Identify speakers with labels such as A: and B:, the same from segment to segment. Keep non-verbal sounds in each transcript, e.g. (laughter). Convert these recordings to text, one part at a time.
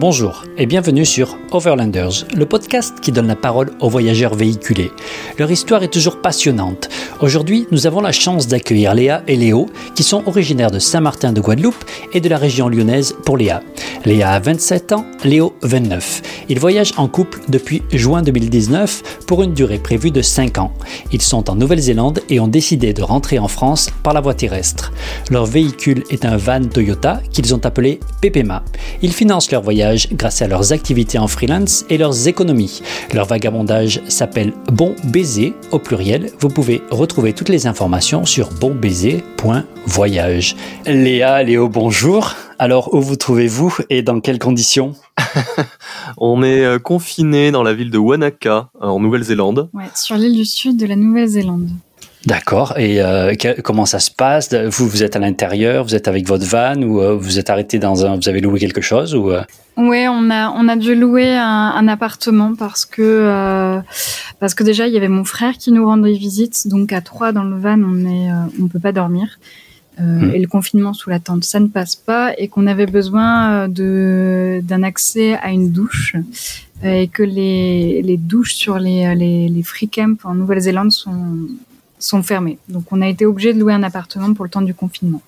A: Bonjour et bienvenue sur Overlanders, le podcast qui donne la parole aux voyageurs véhiculés. Leur histoire est toujours passionnante. Aujourd'hui, nous avons la chance d'accueillir Léa et Léo, qui sont originaires de Saint-Martin de Guadeloupe et de la région lyonnaise pour Léa. Léa a 27 ans, Léo 29. Ils voyagent en couple depuis juin 2019 pour une durée prévue de 5 ans. Ils sont en Nouvelle-Zélande et ont décidé de rentrer en France par la voie terrestre. Leur véhicule est un van Toyota qu'ils ont appelé Pepema. Ils financent leur voyage grâce à leurs activités en freelance et leurs économies. Leur vagabondage s'appelle Bon Baiser au pluriel. Vous pouvez retrouver toutes les informations sur bonbaiser.voyage. Léa, Léo, bonjour. Alors, où vous trouvez-vous et dans quelles conditions? (laughs)
B: On est euh, confiné dans la ville de Wanaka, en Nouvelle-Zélande.
C: Ouais, sur l'île du sud de la Nouvelle-Zélande.
A: D'accord. Et euh, comment ça se passe? Vous, vous êtes à l'intérieur, vous êtes avec votre van ou euh, vous êtes arrêté dans un, vous avez loué quelque chose ou euh?
C: Ouais, on a on a dû louer un, appartement parce que parce que déjà il y avait mon frère qui nous rendait visite, donc à trois dans le van on est on peut pas dormir. Hmm. Et le confinement sous la tente, ça ne passe pas, et qu'on avait besoin de d'un accès à une douche, et que les, les douches sur les, les, les free camps en Nouvelle-Zélande sont sont fermés. Donc on a été obligé de louer un appartement pour le temps du confinement.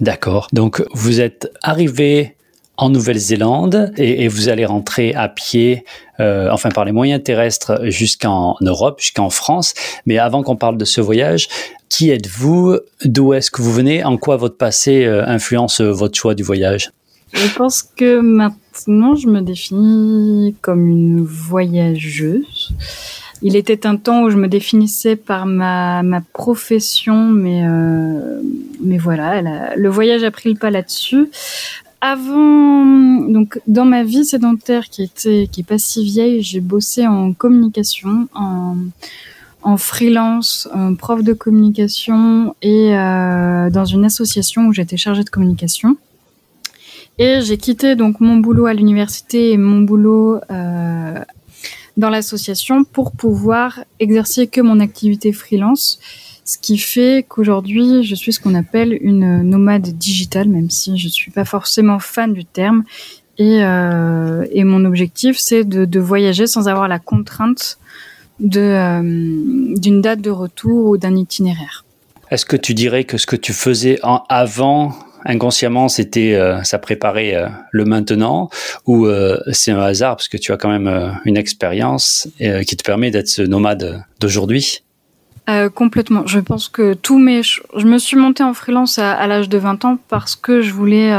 A: D'accord. Donc vous êtes arrivé en Nouvelle-Zélande et, vous allez rentrer à pied, euh, enfin par les moyens terrestres jusqu'en Europe, jusqu'en France. Mais avant qu'on parle de ce voyage, qui êtes-vous? D'où est-ce que vous venez? En quoi votre passé euh, influence votre choix du voyage?
C: Je pense que maintenant je me définis comme une voyageuse. Il était un temps où je me définissais par ma, ma profession, mais, euh, mais voilà, le voyage a pris le pas là-dessus. Avant, donc dans ma vie sédentaire qui était qui est pas si vieille, j'ai bossé en communication, en, en freelance, en prof de communication et euh, dans une association où j'étais chargée de communication. Et j'ai quitté donc mon boulot à l'université et mon boulot euh, dans l'association pour pouvoir exercer que mon activité freelance. Ce qui fait qu'aujourd'hui, je suis ce qu'on appelle une nomade digitale, même si je suis pas forcément fan du terme. Et, euh, mon objectif, c'est de, voyager sans avoir la contrainte euh, d'une date de retour ou d'un itinéraire.
A: Est-ce que tu dirais que ce que tu faisais en avant inconsciemment, c'était euh, ça préparait euh, le maintenant ou euh, c'est un hasard parce que tu as quand même une expérience qui te permet d'être ce nomade d'aujourd'hui
C: complètement. Je pense que tous mes, je me suis montée en freelance à, l'âge de 20 ans parce que je voulais,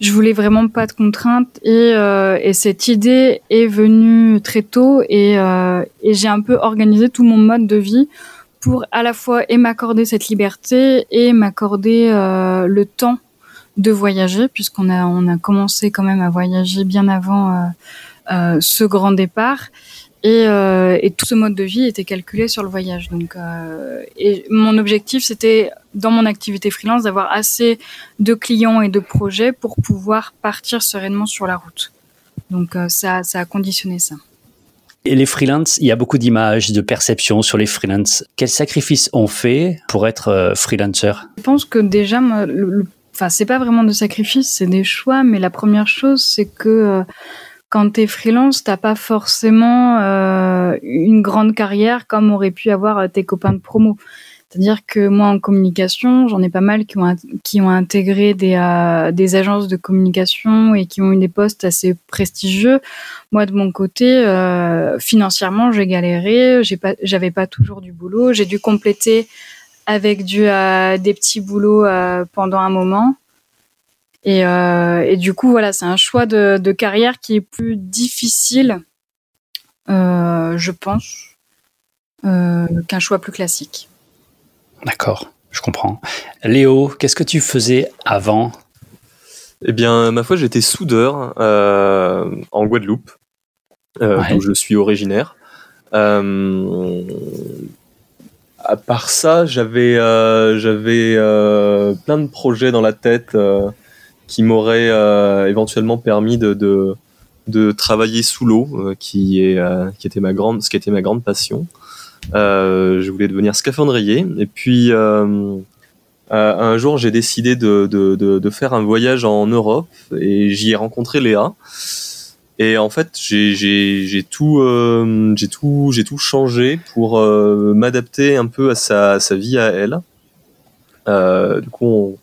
C: je voulais vraiment pas de contraintes et, et cette idée est venue très tôt et, et j'ai un peu organisé tout mon mode de vie pour à la fois et m'accorder cette liberté et m'accorder euh, le temps de voyager puisqu'on a on a commencé quand même à voyager bien avant euh, euh, ce grand départ. Et, et, tout ce mode de vie était calculé sur le voyage. Donc et mon objectif c'était dans mon activité freelance d'avoir assez de clients et de projets pour pouvoir partir sereinement sur la route. Donc ça ça a conditionné ça
A: et les freelances, il y a beaucoup d'images, de perceptions sur les freelances. Quels sacrifices on fait pour être euh, freelancer?
C: Je pense que déjà, enfin, c'est pas vraiment de sacrifices, c'est des choix. Mais la première chose, c'est que euh, quand tu es freelance, t'as pas forcément euh, une grande carrière comme auraient pu avoir tes copains de promo. C'est-à-dire que moi, en communication, j'en ai pas mal qui ont, qui ont intégré des, euh, des agences de communication et qui ont eu des postes assez prestigieux. Moi, de mon côté, euh, financièrement, j'ai galéré. J'ai pas, j'avais pas toujours du boulot. J'ai dû compléter avec du, euh, des petits boulots euh, pendant un moment. Et, euh, et, du coup, voilà, c'est un choix de, de, carrière qui est plus difficile, je pense, qu'un choix plus classique.
A: D'accord, je comprends. Léo, qu'est-ce que tu faisais avant?
B: Eh bien, ma foi, j'étais soudeur euh, en Guadeloupe, euh, d'où je suis originaire. Euh, à part ça, j'avais j'avais plein de projets dans la tête qui m'auraient éventuellement permis de, de, de travailler sous l'eau, qui est qui était ma grande, ce qui était ma grande passion. Euh, je voulais devenir scaphandrier. Et puis, euh, euh, un jour, j'ai décidé de, faire un voyage en Europe et j'y ai rencontré Léa. Et en fait, j'ai tout, j'ai tout, j'ai tout changé pour m'adapter un peu à sa, vie à elle. du coup, on,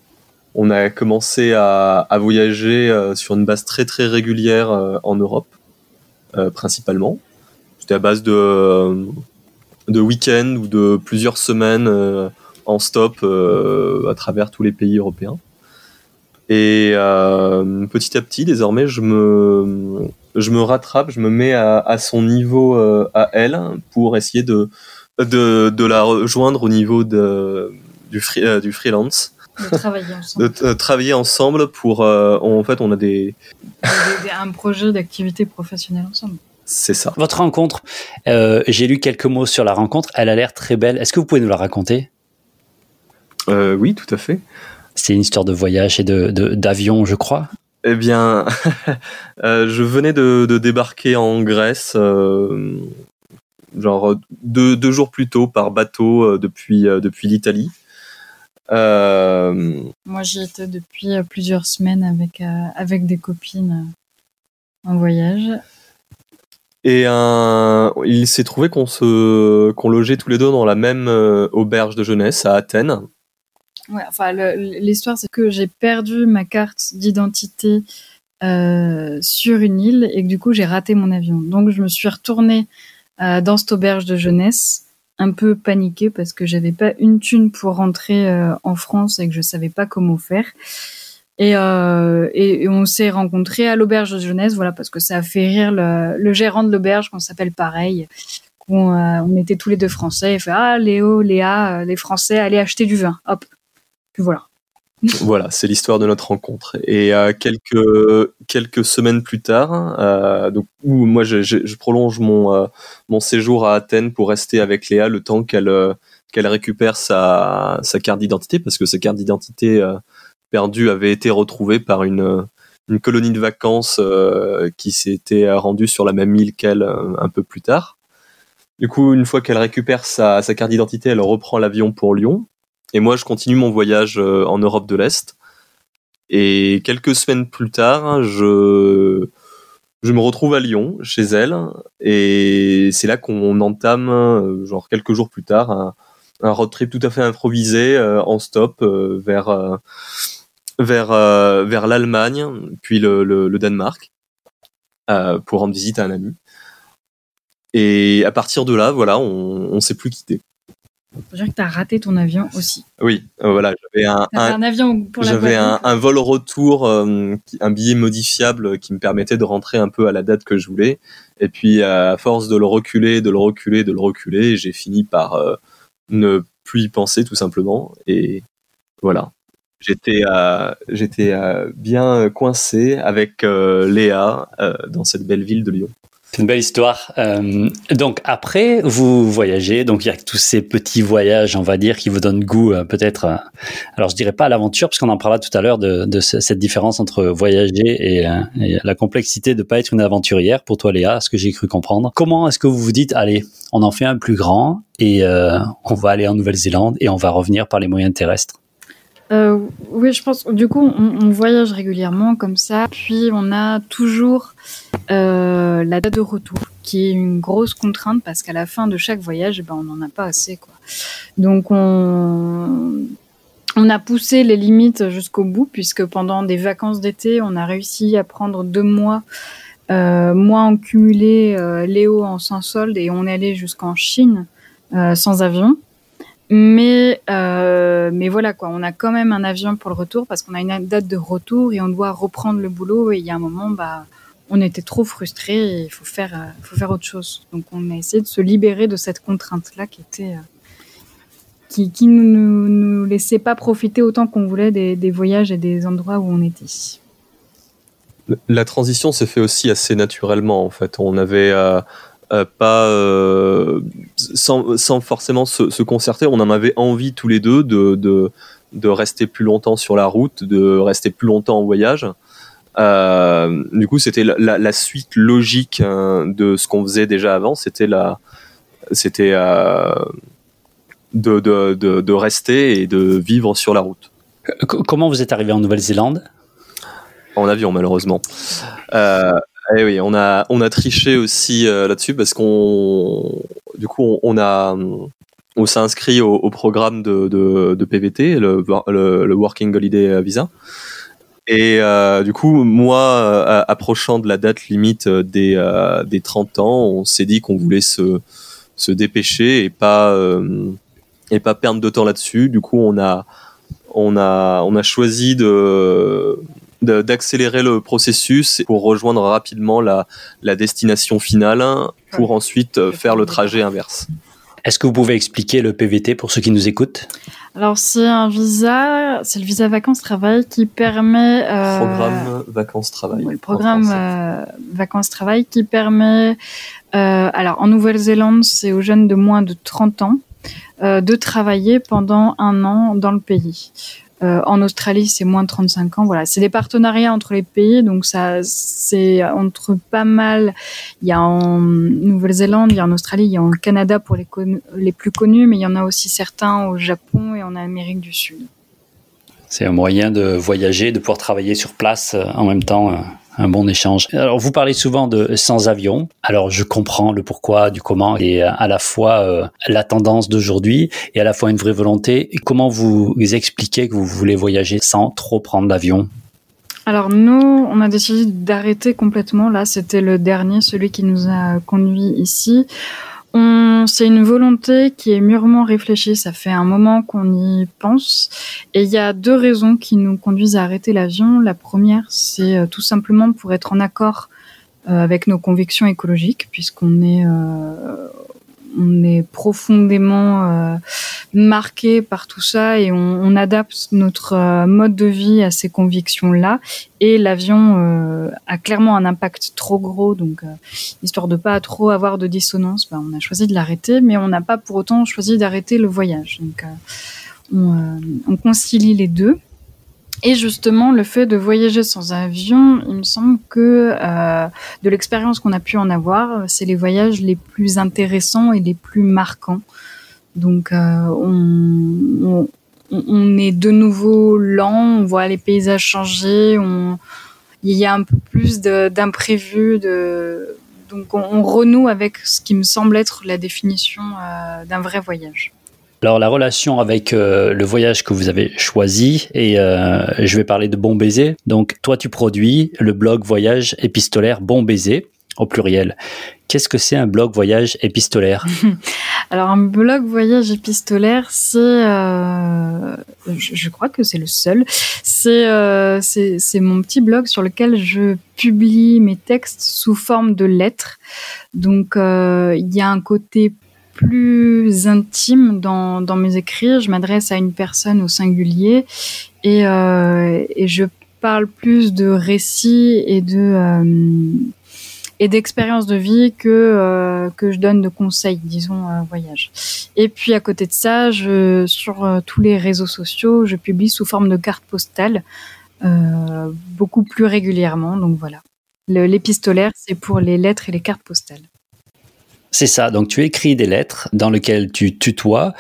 B: on a commencé à, à voyager sur une base très très régulière en Europe, principalement. C'était à base de de week-end ou de plusieurs semaines euh, en stop euh, à travers tous les pays européens. Et euh, petit à petit, désormais, je me, je me rattrape, je me mets à, à son niveau à elle pour essayer de, de, de, la rejoindre au niveau de, du, free, du freelance.
C: De travailler ensemble. (laughs)
B: de travailler ensemble pour. en fait, on a des.
C: un projet d'activité professionnelle ensemble.
B: C'est ça.
A: Votre rencontre, euh, j'ai lu quelques mots sur la rencontre. Elle a l'air très belle. Est-ce que vous pouvez nous la raconter?
B: Euh, Oui, tout à fait.
A: C'est une histoire de voyage et de d'avion, je crois.
B: Eh bien, (laughs) euh, je venais de, débarquer en Grèce, genre deux, deux, jours plus tôt par bateau depuis, depuis l'Italie.
C: Moi, j'y étais depuis plusieurs semaines avec, avec des copines en voyage.
B: Et il s'est trouvé qu'on logeait tous les deux dans la même euh, auberge de jeunesse à Athènes.
C: Ouais, enfin l'histoire c'est que j'ai perdu ma carte d'identité euh, sur une île et que du coup j'ai raté mon avion. Donc je me suis retournée euh, dans cette auberge de jeunesse un peu paniquée parce que j'avais pas une thune pour rentrer en France et que je savais pas comment faire. Et, euh, et, on s'est rencontrés à l'auberge de jeunesse, voilà, parce que ça a fait rire le, gérant de l'auberge, qu'on s'appelle pareil. On, euh, on, était tous les deux français. Il fait Ah, Léo, Léa, euh, les Français, allez acheter du vin. Hop. Puis voilà. (laughs)
B: voilà, c'est l'histoire de notre rencontre. Et euh, quelques quelques semaines plus tard, donc où moi je, je, prolonge mon mon séjour à Athènes pour rester avec Léa le temps qu'elle qu'elle récupère sa sa carte d'identité parce que sa carte d'identité perdu avait été retrouvé par une, une colonie de vacances euh, qui s'était rendue sur la même île qu'elle euh, un peu plus tard. Du coup, une fois qu'elle récupère sa, carte d'identité, elle reprend l'avion pour Lyon. Et moi, je continue mon voyage euh, en Europe de l'Est. Et quelques semaines plus tard, je, je me retrouve à Lyon, chez elle. Et c'est là qu'on entame, genre quelques jours plus tard, un, un road trip tout à fait improvisé en stop vers vers, euh, vers l'Allemagne, puis le, le, Danemark, euh, pour rendre visite à un ami. Et à partir de là, voilà, on ne s'est plus quitté.
C: Faut dire que tu as raté ton avion aussi.
B: Oui, euh, voilà, j'avais un,
C: un, avion pour
B: J'avais un, un, vol retour, un billet modifiable qui me permettait de rentrer un peu à la date que je voulais. Et puis, à force de le reculer, de le reculer, de le reculer, j'ai fini par ne plus y penser tout simplement. Et voilà. J'étais euh, euh, bien coincé avec euh, Léa dans cette belle ville de Lyon.
A: C'est une belle histoire. donc après, vous voyagez, donc il y a tous ces petits voyages, on va dire, qui vous donnent goût peut-être. alors je dirais pas à l'aventure, parce qu'on en parlera tout à l'heure de, cette différence entre voyager et, et, la complexité de pas être une aventurière. Pour toi, Léa, ce que j'ai cru comprendre. Comment est-ce que vous vous dites, allez, on en fait un plus grand et on va aller en Nouvelle-Zélande et on va revenir par les moyens terrestres?
C: Euh, oui, je pense. Du coup, on, on, voyage régulièrement comme ça. Puis, on a toujours euh, la date de retour, qui est une grosse contrainte parce qu'à la fin de chaque voyage, eh ben, on n'en a pas assez. Quoi. Donc, on, on a poussé les limites jusqu'au bout, puisque pendant des vacances d'été, on a réussi à prendre deux mois, euh, mois en cumulé, euh, Léo en sans solde, et on allé jusqu'en Chine euh, sans avion. Mais, euh, mais voilà quoi, on a quand même un avion pour le retour parce qu'on a une date de retour et on doit reprendre le boulot. Et il y a un moment, bah, on était trop frustrés et il faut faire, euh, faut faire autre chose. Donc on a essayé de se libérer de cette contrainte-là qui était, euh, qui, qui nous, nous laissait pas profiter autant qu'on voulait des, des voyages et des endroits où on était.
B: La transition s'est fait aussi assez naturellement en fait. On avait euh, euh, pas euh, sans, sans, forcément se, se, concerter. On en avait envie tous les deux de, de, de, rester plus longtemps sur la route, de rester plus longtemps en voyage. Euh, du coup, c'était la, la, suite logique hein, de ce qu'on faisait déjà avant. C'était la, c'était de, de, rester et de vivre sur la route.
A: Comment vous êtes arrivé en Nouvelle-Zélande?
B: En avion, malheureusement. Euh, Eh oui, on a on a triché aussi là-dessus parce qu'on du coup on, a on s'est inscrit au, programme de, de, PVT, le, le, Working Holiday Visa. Et du coup, moi, approchant de la date limite des, des 30 ans, on s'est dit qu'on voulait se, se dépêcher et pas, et pas perdre de temps là-dessus. Du coup, on a, on a, on a choisi de d'accélérer le processus pour rejoindre rapidement la, la destination finale pour ensuite faire le trajet inverse.
A: Est-ce que vous pouvez expliquer le PVT pour ceux qui nous écoutent?
C: Alors c'est un visa, c'est le visa vacances-travail qui permet...
B: Euh, programme vacances-travail.
C: le programme euh, vacances-travail qui permet... Euh, alors en Nouvelle-Zélande, c'est aux jeunes de moins de 30 ans euh, de travailler pendant un an dans le pays. Euh, en Australie, c'est moins de 35 ans. Voilà, c'est des partenariats entre les pays, donc ça, c'est entre pas mal. Il y a en Nouvelle-Zélande, il y a en Australie, il y a en Canada pour les, les plus connus, mais il y en a aussi certains au Japon et en Amérique du Sud.
A: C'est un moyen de voyager, de pouvoir travailler sur place euh, en même temps un bon échange. Alors, vous parlez souvent de sans avion. Alors, je comprends le pourquoi, du comment, et à la fois euh, la tendance d'aujourd'hui et à la fois une vraie volonté. comment vous expliquez que vous voulez voyager sans trop prendre l'avion
C: alors nous, on a décidé d'arrêter complètement. Là, c'était le dernier, celui qui nous a conduit ici. C'est une volonté qui est mûrement réfléchie. Ça fait un moment qu'on y pense. Et il y a deux raisons qui nous conduisent à arrêter l'avion. La première, c'est euh, tout simplement pour être en accord euh, avec nos convictions écologiques, puisqu'on est, euh, on est profondément euh, marqué par tout ça et on, on adapte notre euh, mode de vie à ces convictions-là. Et l'avion euh, a clairement un impact trop gros, donc histoire de pas trop avoir de dissonance, bah, on a choisi de l'arrêter, mais on n'a pas pour autant choisi d'arrêter le voyage. Donc on, on concilie les deux. Et justement, le fait de voyager sans avion, il me semble que euh, de l'expérience qu'on a pu en avoir, c'est les voyages les plus intéressants et les plus marquants. Donc, euh, on, est de nouveau lent, on voit les paysages changer, il y a un peu plus d'imprévus, donc on, renoue avec ce qui me semble être la définition euh, d'un vrai voyage.
A: Alors la relation avec euh, le voyage que vous avez choisi et euh, je vais parler de Bon Baiser. Donc toi tu produis le blog voyage épistolaire Bon Baiser au pluriel. Qu'est-ce que c'est un blog voyage épistolaire? (laughs)
C: Alors un blog voyage épistolaire, c'est, euh, je, crois que c'est le seul. C'est, c'est mon petit blog sur lequel je publie mes textes sous forme de lettres. Donc il y a un côté plus intime dans, mes écrits. Je m'adresse à une personne au singulier et, euh, je parle plus de récits et euh, d'expériences de vie que euh, que je donne de conseils, disons voyage. Et puis à côté de ça, sur tous les réseaux sociaux, je publie sous forme de cartes postales beaucoup plus régulièrement. Donc voilà. L'épistolaire, c'est pour les lettres et les cartes postales.
A: C'est ça. Donc, tu écris des lettres dans lesquelles tu tutoies.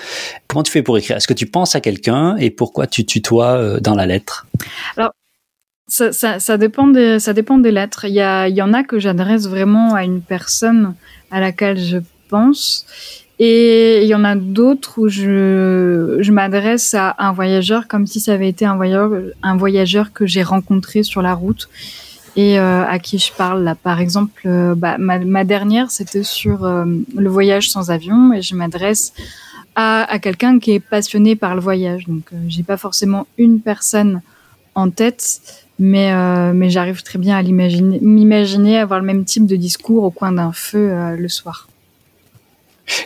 A: Comment tu fais pour écrire? Est-ce que tu penses à quelqu'un et pourquoi tu tutoies euh, dans la lettre?
C: Alors, ça, ça, dépend des, ça dépend des lettres. Il y, a, il y en a que j'adresse vraiment à une personne à laquelle je pense. Et il y en a d'autres où je, je m'adresse à un voyageur comme si ça avait été un voyageur, un voyageur que j'ai rencontré sur la route et euh, à qui je parle là. Par exemple, euh, bah, ma, dernière, c'était sur euh, le voyage sans avion et je m'adresse à, quelqu'un qui est passionné par le voyage. Donc, j'ai pas forcément une personne en tête, mais mais j'arrive très bien à m'imaginer avoir le même type de discours au coin d'un feu le soir.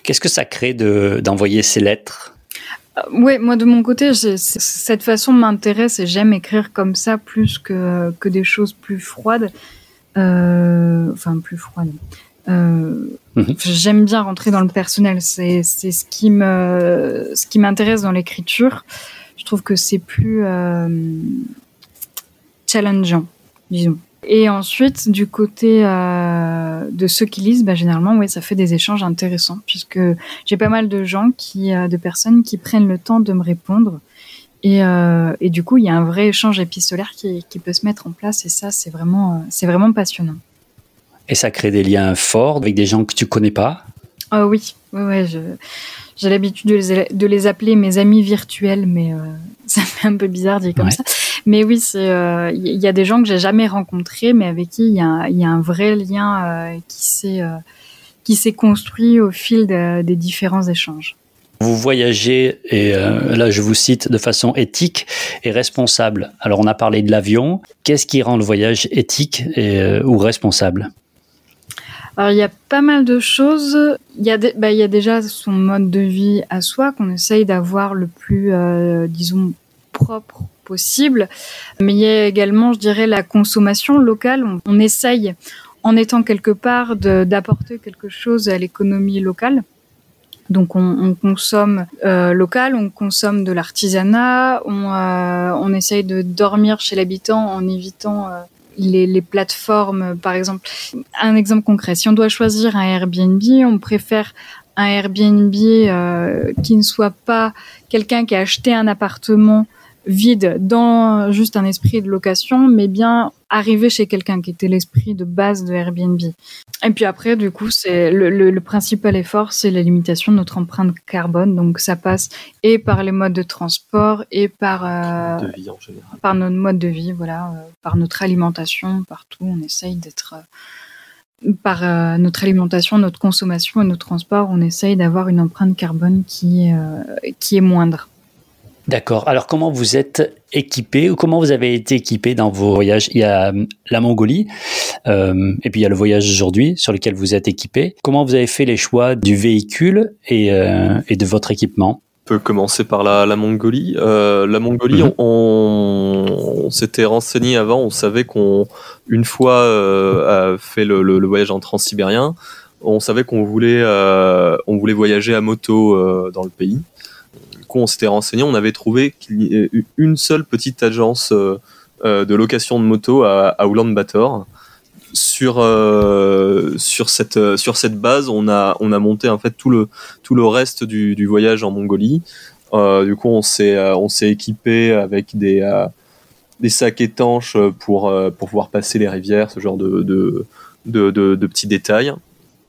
A: Qu'est-ce que ça crée de d'envoyer ces lettres?
C: Oui, moi de mon côté, cette façon m'intéresse et j'aime écrire comme ça plus que, que des choses plus froides. Euh, enfin, plus froides. Euh, mhm. J'aime bien rentrer dans le personnel. C'est ce qui me ce qui m'intéresse dans l'écriture. Je trouve que c'est plus challengeant, disons. Et ensuite, du côté euh, de ceux qui lisent, bah, généralement, oui, ça fait des échanges intéressants, puisque j'ai pas mal de gens, qui, euh, de personnes qui prennent le temps de me répondre. Et, euh, et du coup, il y a un vrai échange épistolaire qui, qui, peut se mettre en place, et ça, c'est vraiment, c'est vraiment passionnant.
A: Et ça crée des liens forts avec des gens que tu connais pas?
C: Oh oui, ouais, j'ai l'habitude de les, de les, appeler mes amis virtuels, mais (laughs) ça fait un peu bizarre dit comme ça. Mais oui, il euh, y a des gens que j'ai jamais rencontrés, mais avec qui il y, y, a un vrai lien euh, qui s'est euh, qui s'est construit au fil des différents échanges.
A: Vous voyagez, et là je vous cite, de façon éthique et responsable. Alors on a parlé de l'avion. Qu'est-ce qui rend le voyage éthique et, ou responsable?
C: Alors il y a pas mal de choses. Il y a, bah, il y a déjà son mode de vie à soi qu'on essaye d'avoir le plus, disons, propre possible. Mais il y a également, je dirais, la consommation locale. On, essaye, en étant quelque part, d'apporter quelque chose à l'économie locale. Donc on, consomme euh, local, on consomme de l'artisanat, on, euh, on essaye de dormir chez l'habitant en évitant euh, les, plateformes, par exemple. Un exemple concret, si on doit choisir un Airbnb, on préfère un Airbnb qui ne soit pas quelqu'un qui a acheté un appartement vide dans juste un esprit de location, mais bien arriver chez quelqu'un qui était l'esprit de base de Airbnb. Et puis après, du coup, c'est le, le, principal effort, c'est la limitation de notre empreinte carbone. Donc ça passe et par les modes de transport et par
B: euh, de vie en général.
C: par notre mode de vie, voilà, euh, par notre alimentation, partout. On essaye d'être euh, par notre alimentation, notre consommation et notre transport, on essaye d'avoir une empreinte carbone qui, qui est moindre.
A: D'accord. Alors, comment vous êtes équipé ou comment vous avez été équipé dans vos voyages? Il y a euh, la Mongolie euh, et puis il y a le voyage aujourd'hui sur lequel vous êtes équipé. Comment vous avez fait les choix du véhicule et, euh, et de votre équipement?
B: On peut commencer par la, la Mongolie. Euh, la Mongolie, mhm. on, on, s'était renseigné avant, on savait qu'on, une fois euh, fait le, le, le, voyage en transsibérien, on savait qu'on voulait, on voulait voyager à moto dans le pays on s'était renseigné, on avait trouvé qu'il y ait une seule petite agence euh, euh, de location de moto à, à Ulaanbaatar. Sur euh, sur cette sur cette base, on a on a monté en fait tout le tout le reste du, voyage en Mongolie. du coup, on s'est on s'est équipé avec des des sacs étanches pour pour pouvoir passer les rivières, ce genre de de, de petits détails.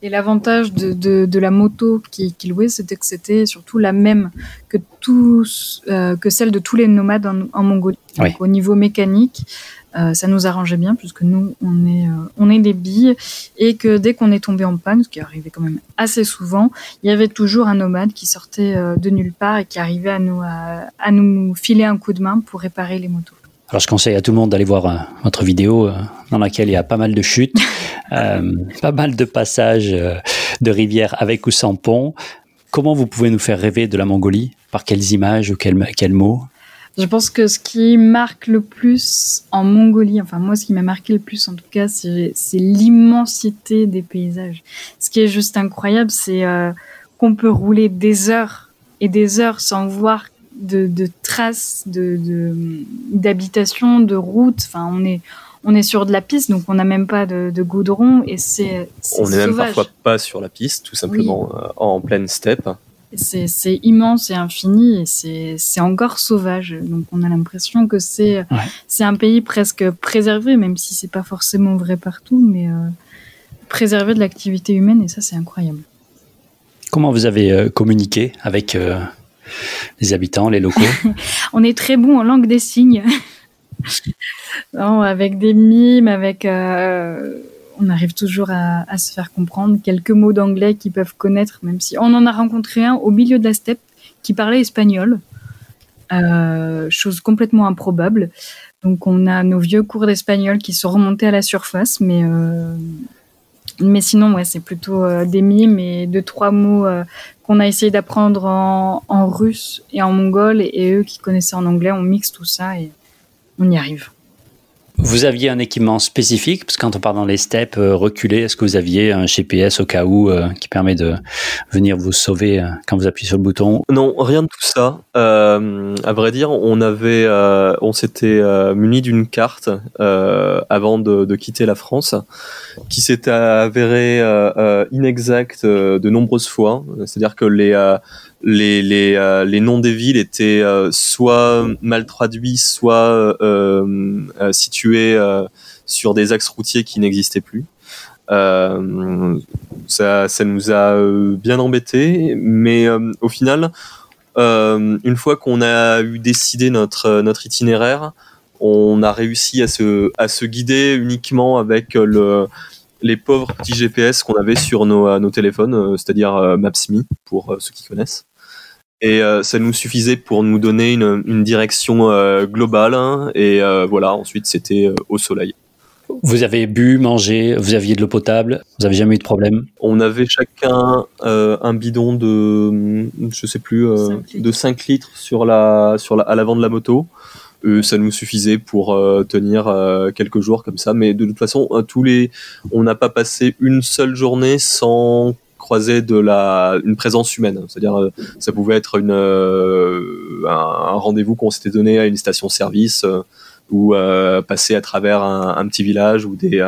C: Et l'avantage de, de, de, la moto qui, qui louait, c'était que c'était surtout la même que tous, euh, que celle de tous les nomades en, en Mongolie. Donc, au niveau mécanique, euh, ça nous arrangeait bien puisque nous, on est, euh, on est des billes et que dès qu'on est tombé en panne, ce qui arrivait quand même assez souvent, il y avait toujours un nomade qui sortait euh, de nulle part et qui arrivait à nous, à, à nous filer un coup de main pour réparer les motos.
A: Alors je conseille à tout le monde d'aller voir euh, votre vidéo euh, dans laquelle il y a pas mal de chutes, (laughs) euh, pas mal de passages de rivières avec ou sans pont. Comment vous pouvez nous faire rêver de la Mongolie? Par quelles images ou quels, quels mots?
C: Je pense que ce qui marque le plus en Mongolie, enfin moi ce qui m'a marqué le plus en tout cas, c'est l'immensité des paysages. Ce qui est juste incroyable, c'est qu'on peut rouler des heures et des heures sans voir de, de traces de d'habitation, de, de routes. Enfin, on est on est sur de la piste, donc on n'a même pas de, de, goudron et c'est.
B: On n'est même parfois pas sur la piste, tout simplement euh, en pleine steppe.
C: C'est immense et infini et c'est encore sauvage. Donc on a l'impression que c'est ouais. c'est un pays presque préservé, même si c'est pas forcément vrai partout, mais euh, préservé de l'activité humaine et ça c'est incroyable.
A: Comment vous avez euh, communiqué avec euh, les habitants, les locaux (laughs)
C: On est très bon en langue des signes. (laughs) avec des mimes, avec. Euh, on arrive toujours à, à, se faire comprendre quelques mots d'anglais qu'ils peuvent connaître, même si on en a rencontré un au milieu de la steppe qui parlait espagnol, euh, chose complètement improbable. Donc on a nos vieux cours d'espagnol qui sont remontés à la surface, mais euh, mais sinon, ouais, c'est plutôt euh, des mimes et deux, trois mots euh, qu'on a essayé d'apprendre en, en, russe et en mongol. Et, et, eux qui connaissaient en anglais, on mixe tout ça et on y arrive.
A: Vous aviez un équipement spécifique, parce que quand on part dans les steppes euh, reculées, est-ce que vous aviez un GPS au cas où euh, qui permet de venir vous sauver euh, quand vous appuyez sur le bouton?
B: Non, rien de tout ça. Euh, à vrai dire, on avait, on s'était muni d'une carte avant de, de, quitter la France, qui s'était avérée inexacte de nombreuses fois. C'est-à-dire que les euh, les noms des villes étaient euh, soit mal traduits, soit euh, situés sur des axes routiers qui n'existaient plus. ça, nous a bien embêté, mais au final, une fois qu'on a eu décidé notre, itinéraire, on a réussi à se, guider uniquement avec le, les pauvres petits GPS qu'on avait sur nos, nos téléphones, c'est-à-dire Maps.me pour ceux qui connaissent et euh, ça nous suffisait pour nous donner une, une direction euh, globale hein, et euh, voilà ensuite c'était au soleil.
A: Vous avez bu, mangé, vous aviez de l'eau potable, vous avez jamais eu de problème?
B: On avait chacun un bidon de je sais plus de 5 litres sur la sur la, à l'avant de la moto. ça nous suffisait pour tenir quelques jours comme ça mais de toute façon tous les on n'a pas passé une seule journée sans croiser de la une présence humaine. C'est-à-dire, euh, ça pouvait être une euh, un, rendez-vous qu'on s'était donné à une station-service euh, ou passer à travers un, petit village ou des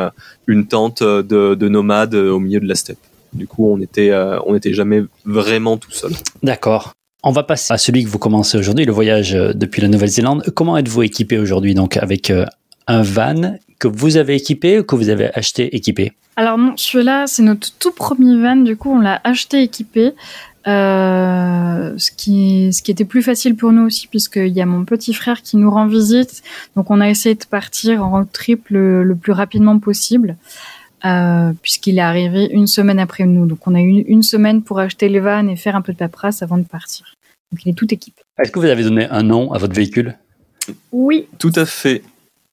B: une tente de, de, nomades au milieu de la steppe. Du coup, on n'était jamais vraiment tout seul.
A: D'accord. On va passer à celui que vous commencez aujourd'hui, le voyage depuis la Nouvelle-Zélande. Comment êtes-vous équipé aujourd'hui donc avec un van que vous avez équipé ou que vous avez acheté équipé
C: Alors non, celui-là, c'est notre tout premier van, du coup on l'a acheté équipé. Euh, ce, qui, ce qui était plus facile pour nous aussi puisqu'il y a mon petit frère qui nous rend visite. Donc on a essayé de partir en road trip le, plus rapidement possible. Euh, puisqu'il est arrivé une semaine après nous. Donc on a eu une, semaine pour acheter les vannes et faire un peu de paperasse avant de partir. Donc il est tout équipé.
A: Est-ce que vous avez donné un nom à votre véhicule?
C: Oui.
B: Tout à fait.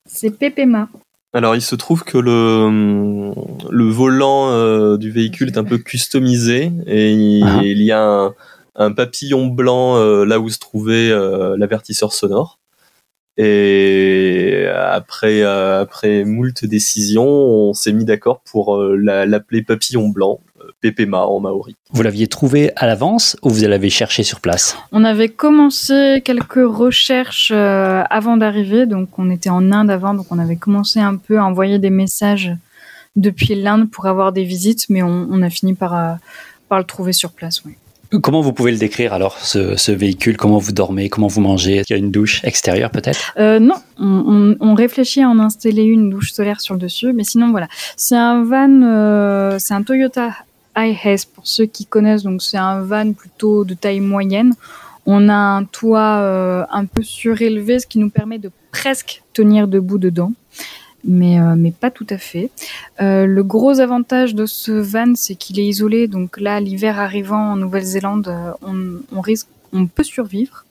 C: C'est Pépéma.
B: Alors, il se trouve que le, le volant euh, du véhicule est un peu customisé et il, ah. y a un, papillon blanc euh, là où se trouvait euh, l'avertisseur sonore. Et après, après moult décisions, on s'est mis d'accord pour l'appeler papillon blanc. Pépéma en maori.
A: Vous l'aviez trouvé à l'avance ou vous l'avez cherché sur place?
C: On avait commencé quelques recherches euh, avant d'arriver, donc on était en Inde avant, donc on avait commencé un peu à envoyer des messages depuis l'Inde pour avoir des visites, mais on, a fini par, euh, par le trouver sur place.
A: Comment vous pouvez le décrire alors, ce, véhicule? Comment vous dormez? Comment vous mangez? Est-ce qu'il y a une douche extérieure peut-être?
C: Euh, Non, on, réfléchit à en installer une douche solaire sur le dessus, mais sinon voilà. C'est un van, c'est un Toyota iHaze pour ceux qui connaissent. Donc c'est un van plutôt de taille moyenne. On a un toit euh, un peu surélevé, ce qui nous permet de presque tenir debout dedans, mais euh, mais pas tout à fait. Euh, le gros avantage de ce van, c'est qu'il est isolé. Donc là, l'hiver arrivant en Nouvelle-Zélande, on, on, risque, on peut survivre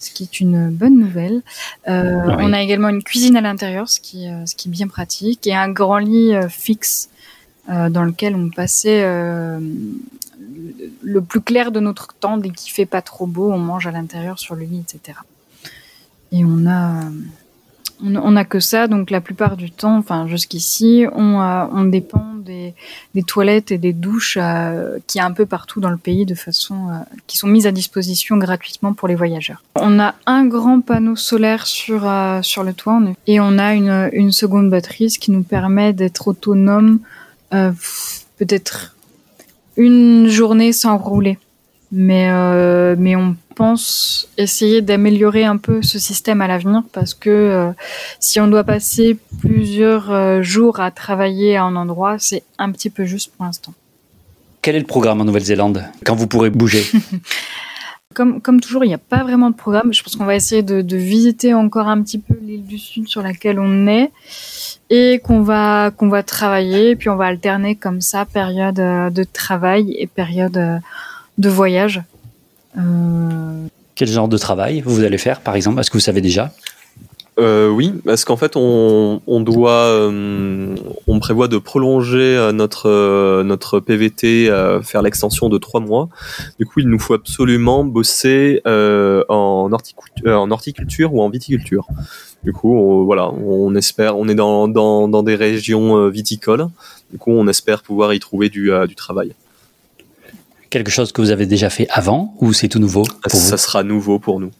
C: ce qui est une bonne nouvelle. On a également une cuisine à l'intérieur, ce qui, ce qui est bien pratique, et un grand lit fixe dans lequel on passait euh, le plus clair de notre temps dès qu'il fait pas trop beau, on mange à l'intérieur sur le lit, etc. Et on a on n'a que ça, donc la plupart du temps, enfin jusqu'ici, on, on dépend des, toilettes et des douches euh, qui y un peu partout dans le pays de façon qui sont mises à disposition gratuitement pour les voyageurs. On a un grand panneau solaire sur sur le toit et on a une, une seconde batterie, ce qui nous permet d'être autonome euh, peut-être une journée sans rouler. Mais, euh, mais on pense essayer d'améliorer un peu ce système à l'avenir parce que euh, si on doit passer plusieurs jours à travailler à un endroit, c'est un petit peu juste pour l'instant.
A: Quel est le programme en Nouvelle-Zélande? Quand vous pourrez bouger? (laughs)
C: Comme, comme toujours, il n'y a pas vraiment de programme. Je pense qu'on va essayer de, de visiter encore un petit peu l'île du Sud sur laquelle on est et qu'on va qu'on va travailler puis on va alterner comme ça période euh, de travail et période euh, de voyage.
A: Euh... Quel genre de travail vous allez faire par exemple? Est-ce que vous savez déjà?
B: Euh, oui, parce qu'en fait, on, on doit, euh, on prévoit de prolonger notre notre PVT, faire l'extension de trois mois. Du coup, il nous faut absolument bosser en, en horticulture ou en viticulture. Du coup, on, voilà, on espère, on est dans, dans, dans, des régions euh, viticoles. Du coup, on espère pouvoir y trouver du, euh, du travail.
A: Quelque chose que vous avez déjà fait avant ou c'est tout nouveau
B: pour Ça sera nouveau pour nous.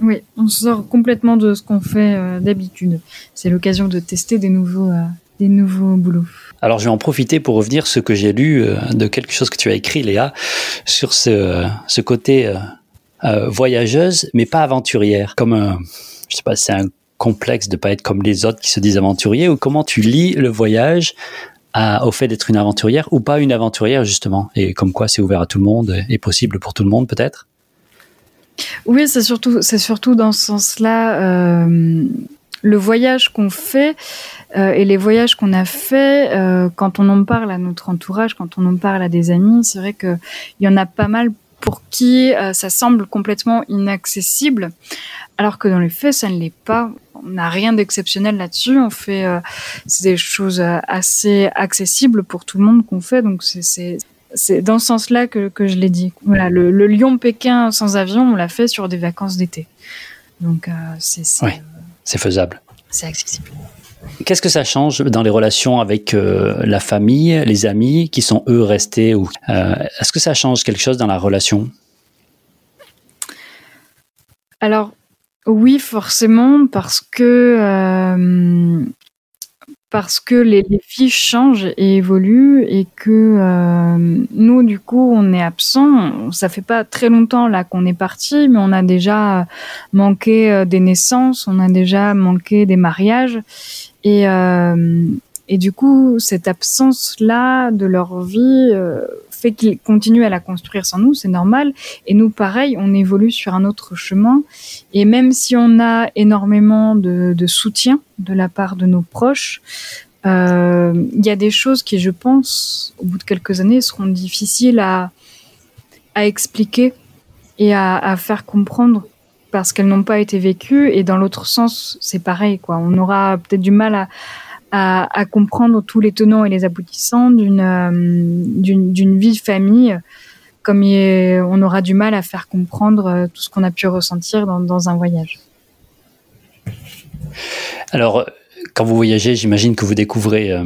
C: Oui, on sort complètement de ce qu'on fait euh, d'habitude. C'est l'occasion de tester des nouveaux, des nouveaux boulots.
A: Alors je vais en profiter pour revenir ce que j'ai lu de quelque chose que tu as écrit, Léa, sur ce, ce côté voyageuse, mais pas aventurière, comme un je sais pas, c'est un complexe de pas être comme les autres qui se disent aventuriers ou comment tu lis le voyage au fait d'être une aventurière ou pas une aventurière justement. Et comme quoi c'est ouvert à tout le monde et possible pour tout le monde peut-être?
C: Oui c'est surtout c'est surtout dans ce sens-là euh, le voyage qu'on fait euh, et les voyages qu'on a fait euh, quand on en parle à notre entourage quand on en parle à des amis c'est vrai que il y en a pas mal pour qui ça semble complètement inaccessible alors que dans les faits ça ne l'est pas on n'a rien d'exceptionnel là-dessus. On fait euh, des choses euh, assez accessibles pour tout le monde qu'on fait. Donc c'est c'est dans ce sens-là que, que je l'ai dit. Voilà, le, le Lyon-Pékin sans avion, on l'a fait sur des vacances d'été. Donc euh, c'est
A: c'est faisable.
C: C'est accessible.
A: Qu'est-ce que ça change dans les relations avec la famille, les amis qui sont eux restés ou est-ce que ça change quelque chose dans la relation?
C: Alors oui, forcément, parce que euh, parce que les, les, fiches changent et évoluent et que euh, nous, du coup, on est absent. Ça fait pas très longtemps là qu'on est parti, mais on a déjà manqué euh, des naissances, on a déjà manqué des mariages et et du coup, cette absence-là de leur vie fait qu'ils continuent à la construire sans nous, c'est normal. Et nous, pareil, on évolue sur un autre chemin. Et même si on a énormément de, soutien de la part de nos proches, euh, il y a des choses qui, je pense, au bout de quelques années, seront difficiles à, à expliquer et à, à faire comprendre parce qu'elles n'ont pas été vécues. Et dans l'autre sens, c'est pareil, quoi. On aura peut-être du mal à, à, comprendre tous les tenants et les aboutissants d'une euh, d'une vie de famille, comme on aura du mal à faire comprendre euh, tout ce qu'on a pu ressentir dans, dans un voyage.
A: Alors, quand vous voyagez, j'imagine que vous découvrez euh,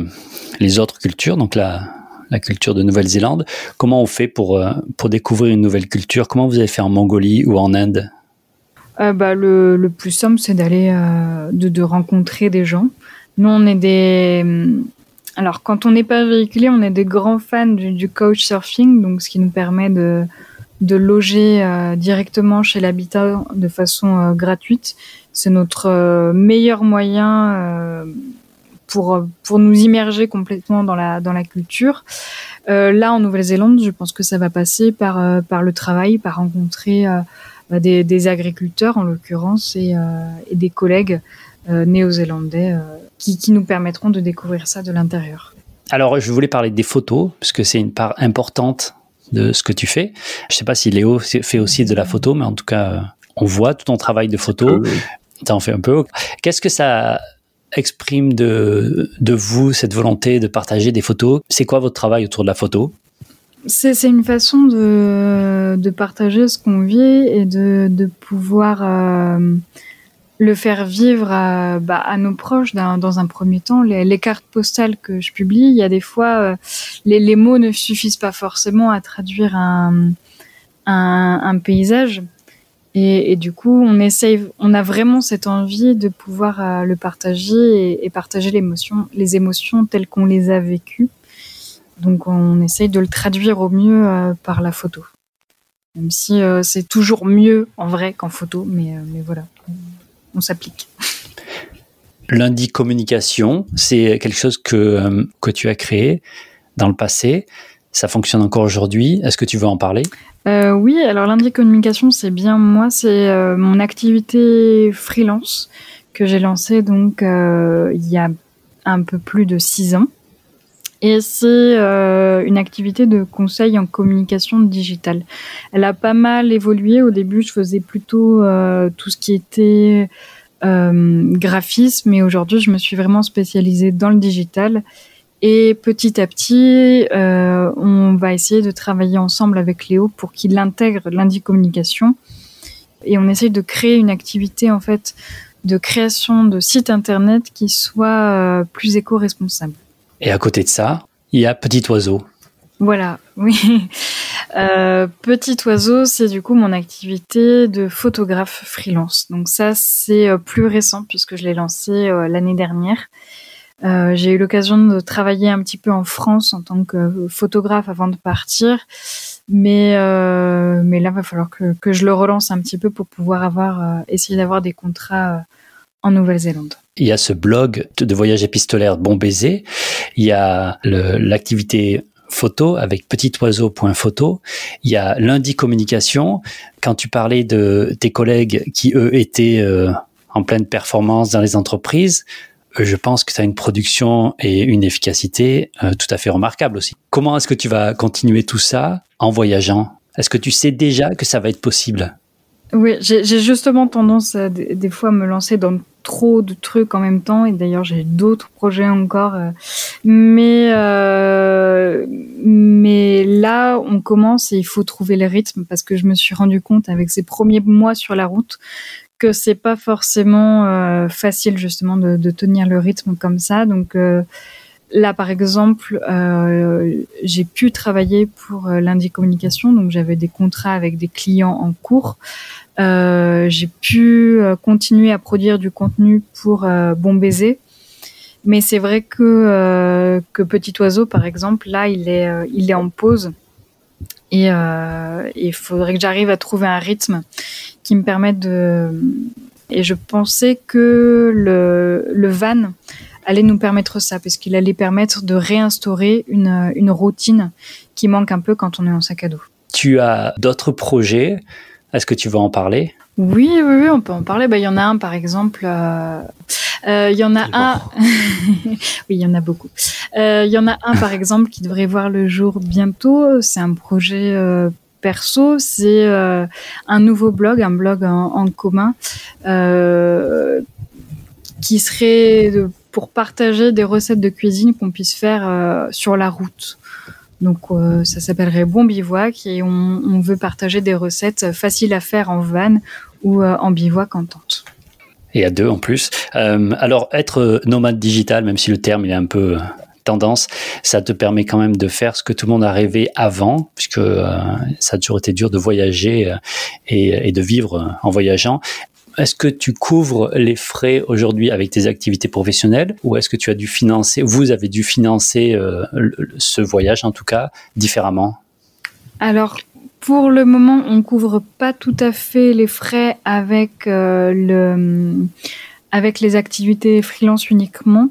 A: les autres cultures, donc la, la culture de Nouvelle-Zélande. Comment on fait pour, pour découvrir une nouvelle culture? Comment vous avez fait en Mongolie ou en Inde?
C: Bah, le, le, plus simple, c'est d'aller, de, de, rencontrer des gens. Nous, on est des. Hum, alors, quand on n'est pas véhiculé, on est des grands fans du, du coach surfing, donc ce qui nous permet de, de loger euh, directement chez l'habitat de façon euh, gratuite. C'est notre euh, meilleur moyen pour, pour nous immerger complètement dans la, dans la culture. là, en Nouvelle-Zélande, je pense que ça va passer par, par le travail, par rencontrer bah, des, des, agriculteurs, en l'occurrence, et, et, des collègues néo-zélandais qui, nous permettront de découvrir ça de l'intérieur.
A: Alors, je voulais parler des photos, puisque c'est une part importante de ce que tu fais. Je ne sais pas si Léo fait aussi de la photo, mais en tout cas, on voit tout ton travail de photo. Tu en fais un peu. Qu'est-ce que ça exprime de, de vous, cette volonté de partager des photos? C'est quoi votre travail autour de la photo?
C: C'est une façon de, de partager ce qu'on vit et de, de pouvoir euh, le faire vivre à, bah, nos proches dans, un premier temps. Les, cartes postales que je publie, il y a des fois, euh, les, mots ne suffisent pas forcément à traduire un, paysage. Et, du coup, on essaye, on a vraiment cette envie de pouvoir euh, le partager et, partager l'émotion, les émotions telles qu'on les a vécues. Donc, on essaye de le traduire au mieux euh, par la photo. Même si c'est toujours mieux en vrai qu'en photo, mais voilà on s'applique.
A: Lundi Communication, c'est quelque chose que, euh, que tu as créé dans le passé. Ça fonctionne encore aujourd'hui. Est-ce que tu veux en parler?
C: Euh, Oui, alors Lundi Communication, c'est bien moi. C'est euh, mon activité freelance que j'ai lancée donc il y a un peu plus de six ans. Et c'est une activité de conseil en communication digitale. Elle a pas mal évolué. Au début, je faisais plutôt tout ce qui était euh, graphisme et aujourd'hui je me suis vraiment spécialisée dans le digital et petit à petit euh, on va essayer de travailler ensemble avec Léo pour qu'il intègre lundi communication et on essaye de créer une activité en fait de création de sites internet qui soit euh, plus éco-responsable.
A: Et à côté de ça, il y a Petit Oiseau.
C: Voilà, (laughs) oui. Euh, Petit oiseau, c'est du coup mon activité de photographe freelance. Donc ça, c'est euh, plus récent puisque je l'ai lancé euh, l'année dernière. j'ai eu l'occasion de travailler un petit peu en France en tant que photographe avant de partir. Mais, mais là, il va falloir que, que, je le relance un petit peu pour pouvoir avoir, essayer d'avoir des contrats en Nouvelle-Zélande.
A: Il y a ce blog de voyage épistolaire Bon Baiser il y a l'activité photo avec petitoiseau.photo. Il y a lundi communication. Quand tu parlais de tes collègues qui, eux, étaient euh, en pleine performance dans les entreprises, euh, je pense que tu as une production et une efficacité euh, tout à fait remarquable aussi. Comment est-ce que tu vas continuer tout ça en voyageant? Est-ce que tu sais déjà que ça va être possible?
C: Oui, j'ai justement tendance à, des fois à me lancer dans trop de trucs en même temps et d'ailleurs j'ai d'autres projets encore euh, mais euh, mais là on commence et il faut trouver le rythme parce que je me suis rendu compte avec ces premiers mois sur la route que c'est pas forcément euh, facile justement de, tenir le rythme comme ça. Donc là par exemple j'ai pu travailler pour lundi communication. Donc j'avais des contrats avec des clients en cours j'ai pu euh, continuer à produire du contenu pour euh, Bon Baiser. Mais c'est vrai que, que Petit Oiseau, par exemple, là, il est, il est en pause. Et il faudrait que j'arrive à trouver un rythme qui me permette de... Et je pensais que le, le van allait nous permettre ça, parce qu'il allait permettre de réinstaurer une, une routine qui manque un peu quand on est en sac à dos.
A: Tu as d'autres projets est-ce que tu veux en parler?
C: Oui, oui, oui, on peut en parler. Bah, il y en a un, par exemple. Euh, euh, il y en a un. (laughs) oui, il y en a beaucoup. Euh, il y en a un, par (laughs) exemple, qui devrait voir le jour bientôt. C'est un projet perso. C'est un nouveau blog, un blog en, en commun, qui serait pour partager des recettes de cuisine qu'on puisse faire sur la route. Donc euh, ça s'appellerait Bon Bivouac et on, veut partager des recettes faciles à faire en van ou euh, en bivouac en tente.
A: Et à deux en plus. Euh, alors être nomade digital, même si le terme est un peu tendance, ça te permet quand même de faire ce que tout le monde a rêvé avant, puisque ça a toujours été dur de voyager et, de vivre en voyageant. Est-ce que tu couvres les frais aujourd'hui avec tes activités professionnelles ou est-ce que tu as dû financer, vous avez dû financer euh, ce voyage en tout cas différemment?
C: Alors, pour le moment, on couvre pas tout à fait les frais avec, euh, le, avec les activités freelance uniquement.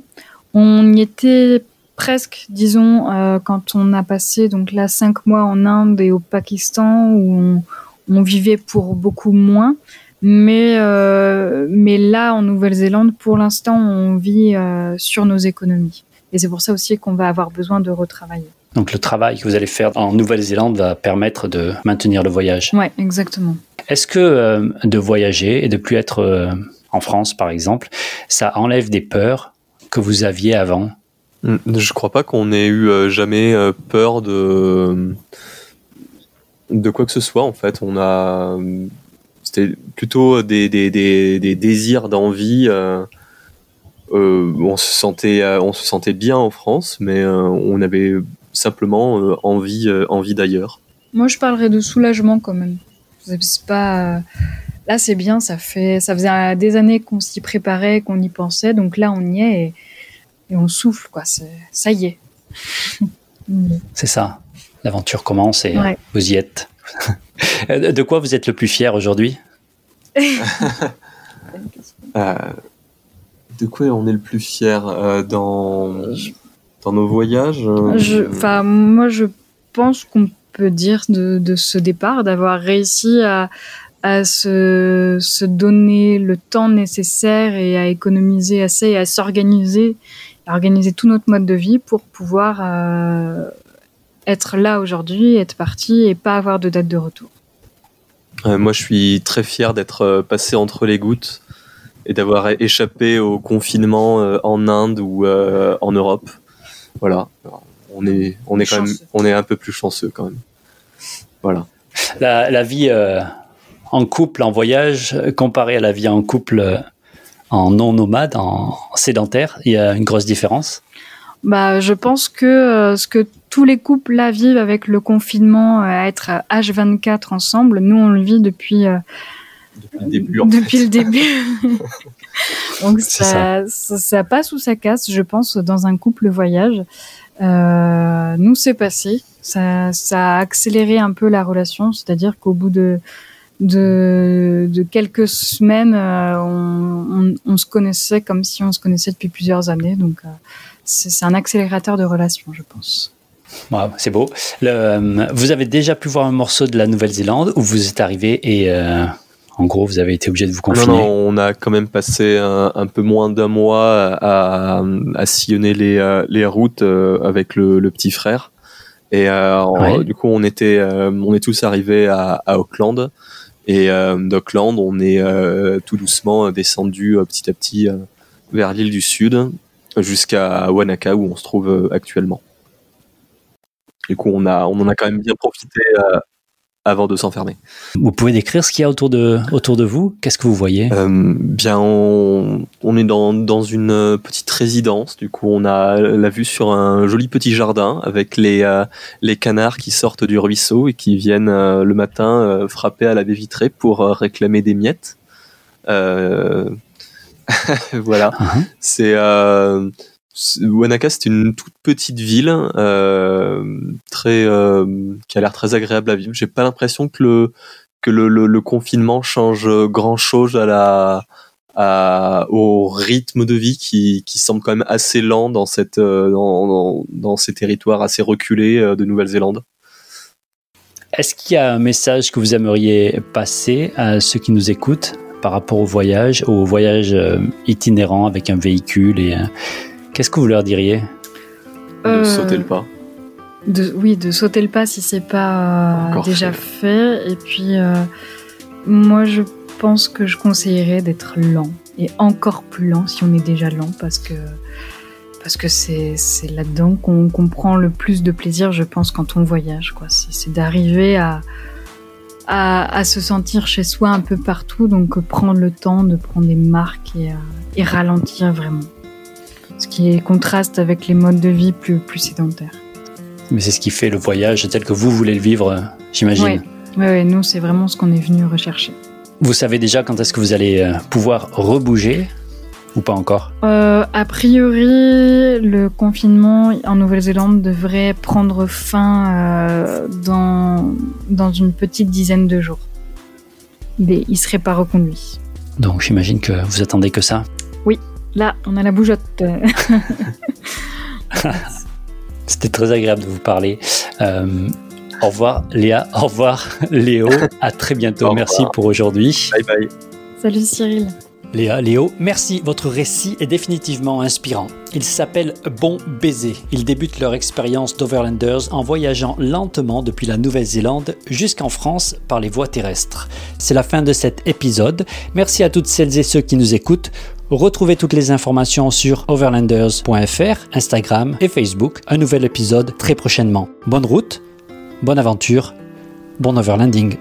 C: On y était presque, disons, euh, quand on a passé donc là cinq mois en Inde et au Pakistan où on, on vivait pour beaucoup moins. Mais, euh, mais là, en Nouvelle-Zélande, pour l'instant, on vit euh, sur nos économies. Et c'est pour ça aussi qu'on va avoir besoin de retravailler.
A: Donc le travail que vous allez faire en Nouvelle-Zélande va permettre de maintenir le voyage.
C: Oui, exactement.
A: Est-ce que euh, de voyager et de plus être euh, en France, par exemple, ça enlève des peurs que vous aviez avant?
B: Je crois pas qu'on ait eu euh, jamais peur de de quoi que ce soit. En fait, on a c'était plutôt des, des, des, des désirs d'envie. Euh, euh, on se sentait, euh, on se sentait bien en France, mais on avait simplement envie, envie d'ailleurs.
C: Moi, je parlerais de soulagement quand même. C'est pas là, c'est bien. Ça fait, ça faisait des années qu'on s'y préparait, qu'on y pensait. Donc là, on y est et, on souffle, quoi. Ça y est.
A: c'est ça. L'aventure commence et vous y êtes. De quoi vous êtes le plus fier aujourd'hui? (laughs)
B: Euh, De quoi on est le plus fier euh, dans, dans nos voyages
C: euh, Enfin, moi, je pense qu'on peut dire de, de ce départ, d'avoir réussi à, à se, se, donner le temps nécessaire et à économiser assez et à s'organiser, à organiser tout notre mode de vie pour pouvoir être là aujourd'hui, être parti et pas avoir de date de retour.
B: moi, je suis très fier d'être euh, passé entre les gouttes et d'avoir échappé au confinement euh, en Inde ou euh, en Europe. Voilà, on est, on est quand même, on est un peu plus chanceux quand même. Voilà.
A: La, vie en couple, en voyage, comparée à la vie en couple en non nomade, en sédentaire, il y a une grosse différence?
C: Bah, je pense que ce que tous les couples là vivent avec le confinement euh, à être H24 ensemble. Nous, on le vit depuis,
B: euh, depuis le début.
C: depuis le début. (laughs) Donc ça, ça. passe ou ça casse, je pense, dans un couple voyage. Euh, nous, c'est passé. Ça, a accéléré un peu la relation, c'est-à-dire qu'au bout de de, de quelques semaines, on, on, se connaissait comme si on se connaissait depuis plusieurs années. Donc, c'est un accélérateur de relations, je pense.
A: C'est beau. Le, vous avez déjà pu voir un morceau de la Nouvelle-Zélande où vous êtes arrivé et en gros, vous avez été obligé de vous confiner?
B: Non, non, on a quand même passé un, peu moins d'un mois à, sillonner les, euh, les routes euh, avec le, petit frère. Et euh, du coup, on était, on est tous arrivés à, Auckland. Et d'Auckland, on est tout doucement descendu petit à petit vers l'île du Sud jusqu'à Wanaka où on se trouve actuellement. Du coup, on a, on en a quand même bien profité avant de s'enfermer.
A: Vous pouvez décrire ce qu'il y a autour de, autour de vous? Qu'est-ce que vous voyez?
B: Euh, Bien, on, est dans, dans, une petite résidence. Du coup, on a la vue sur un joli petit jardin avec les, euh, les canards qui sortent du ruisseau et qui viennent euh, le matin frapper à la baie vitrée pour réclamer des miettes. (laughs) voilà. Uh-huh. C'est Wanaka, c'est une toute petite ville euh, très euh, qui a l'air très agréable à vivre. J'ai pas l'impression que le que le, confinement change grand chose à la à, au rythme de vie qui, qui semble quand même assez lent dans cette euh, dans, dans, ces territoires assez reculés de Nouvelle-Zélande.
A: Est-ce qu'il y a un message que vous aimeriez passer à ceux qui nous écoutent par rapport au voyage, au voyage itinérant avec un véhicule et Qu'est-ce que vous leur diriez
B: De euh, sauter le pas.
C: De, oui, de sauter le pas si c'est pas déjà fait. Et puis, euh, moi, je pense que je conseillerais d'être lent et encore plus lent si on est déjà lent parce que parce que c'est là-dedans qu'on prend le plus de plaisir, je pense, quand on voyage. Quoi. C'est d'arriver à, à, se sentir chez soi un peu partout, donc prendre le temps de prendre des marques et, euh, et ralentir vraiment ce qui contraste avec les modes de vie plus, plus sédentaires.
A: Mais c'est ce qui fait le voyage tel que vous voulez le vivre, j'imagine.
C: Oui, ouais, nous, c'est vraiment ce qu'on est venu rechercher.
A: Vous savez déjà quand est-ce que vous allez euh, pouvoir rebouger ou pas encore?
C: Euh, A priori, le confinement en Nouvelle-Zélande devrait prendre fin euh, dans, dans une petite dizaine de jours. Il ne serait pas reconduit.
A: Donc j'imagine que vous attendez que ça?
C: Oui, Là, on a la bougeotte. (laughs)
A: C'était très agréable de vous parler. Euh, au revoir Léa, au revoir Léo, à très bientôt. Merci pour aujourd'hui.
B: Bye bye.
C: Salut Cyril.
A: Léa, Léo, merci. Votre récit est définitivement inspirant. Il s'appelle Bon baiser. Ils débutent leur expérience d'Overlanders en voyageant lentement depuis la Nouvelle-Zélande jusqu'en France par les voies terrestres. C'est la fin de cet épisode. Merci à toutes celles et ceux qui nous écoutent. Retrouvez toutes les informations sur overlanders.fr, Instagram et Facebook. Un nouvel épisode très prochainement. Bonne route, bonne aventure, bon overlanding.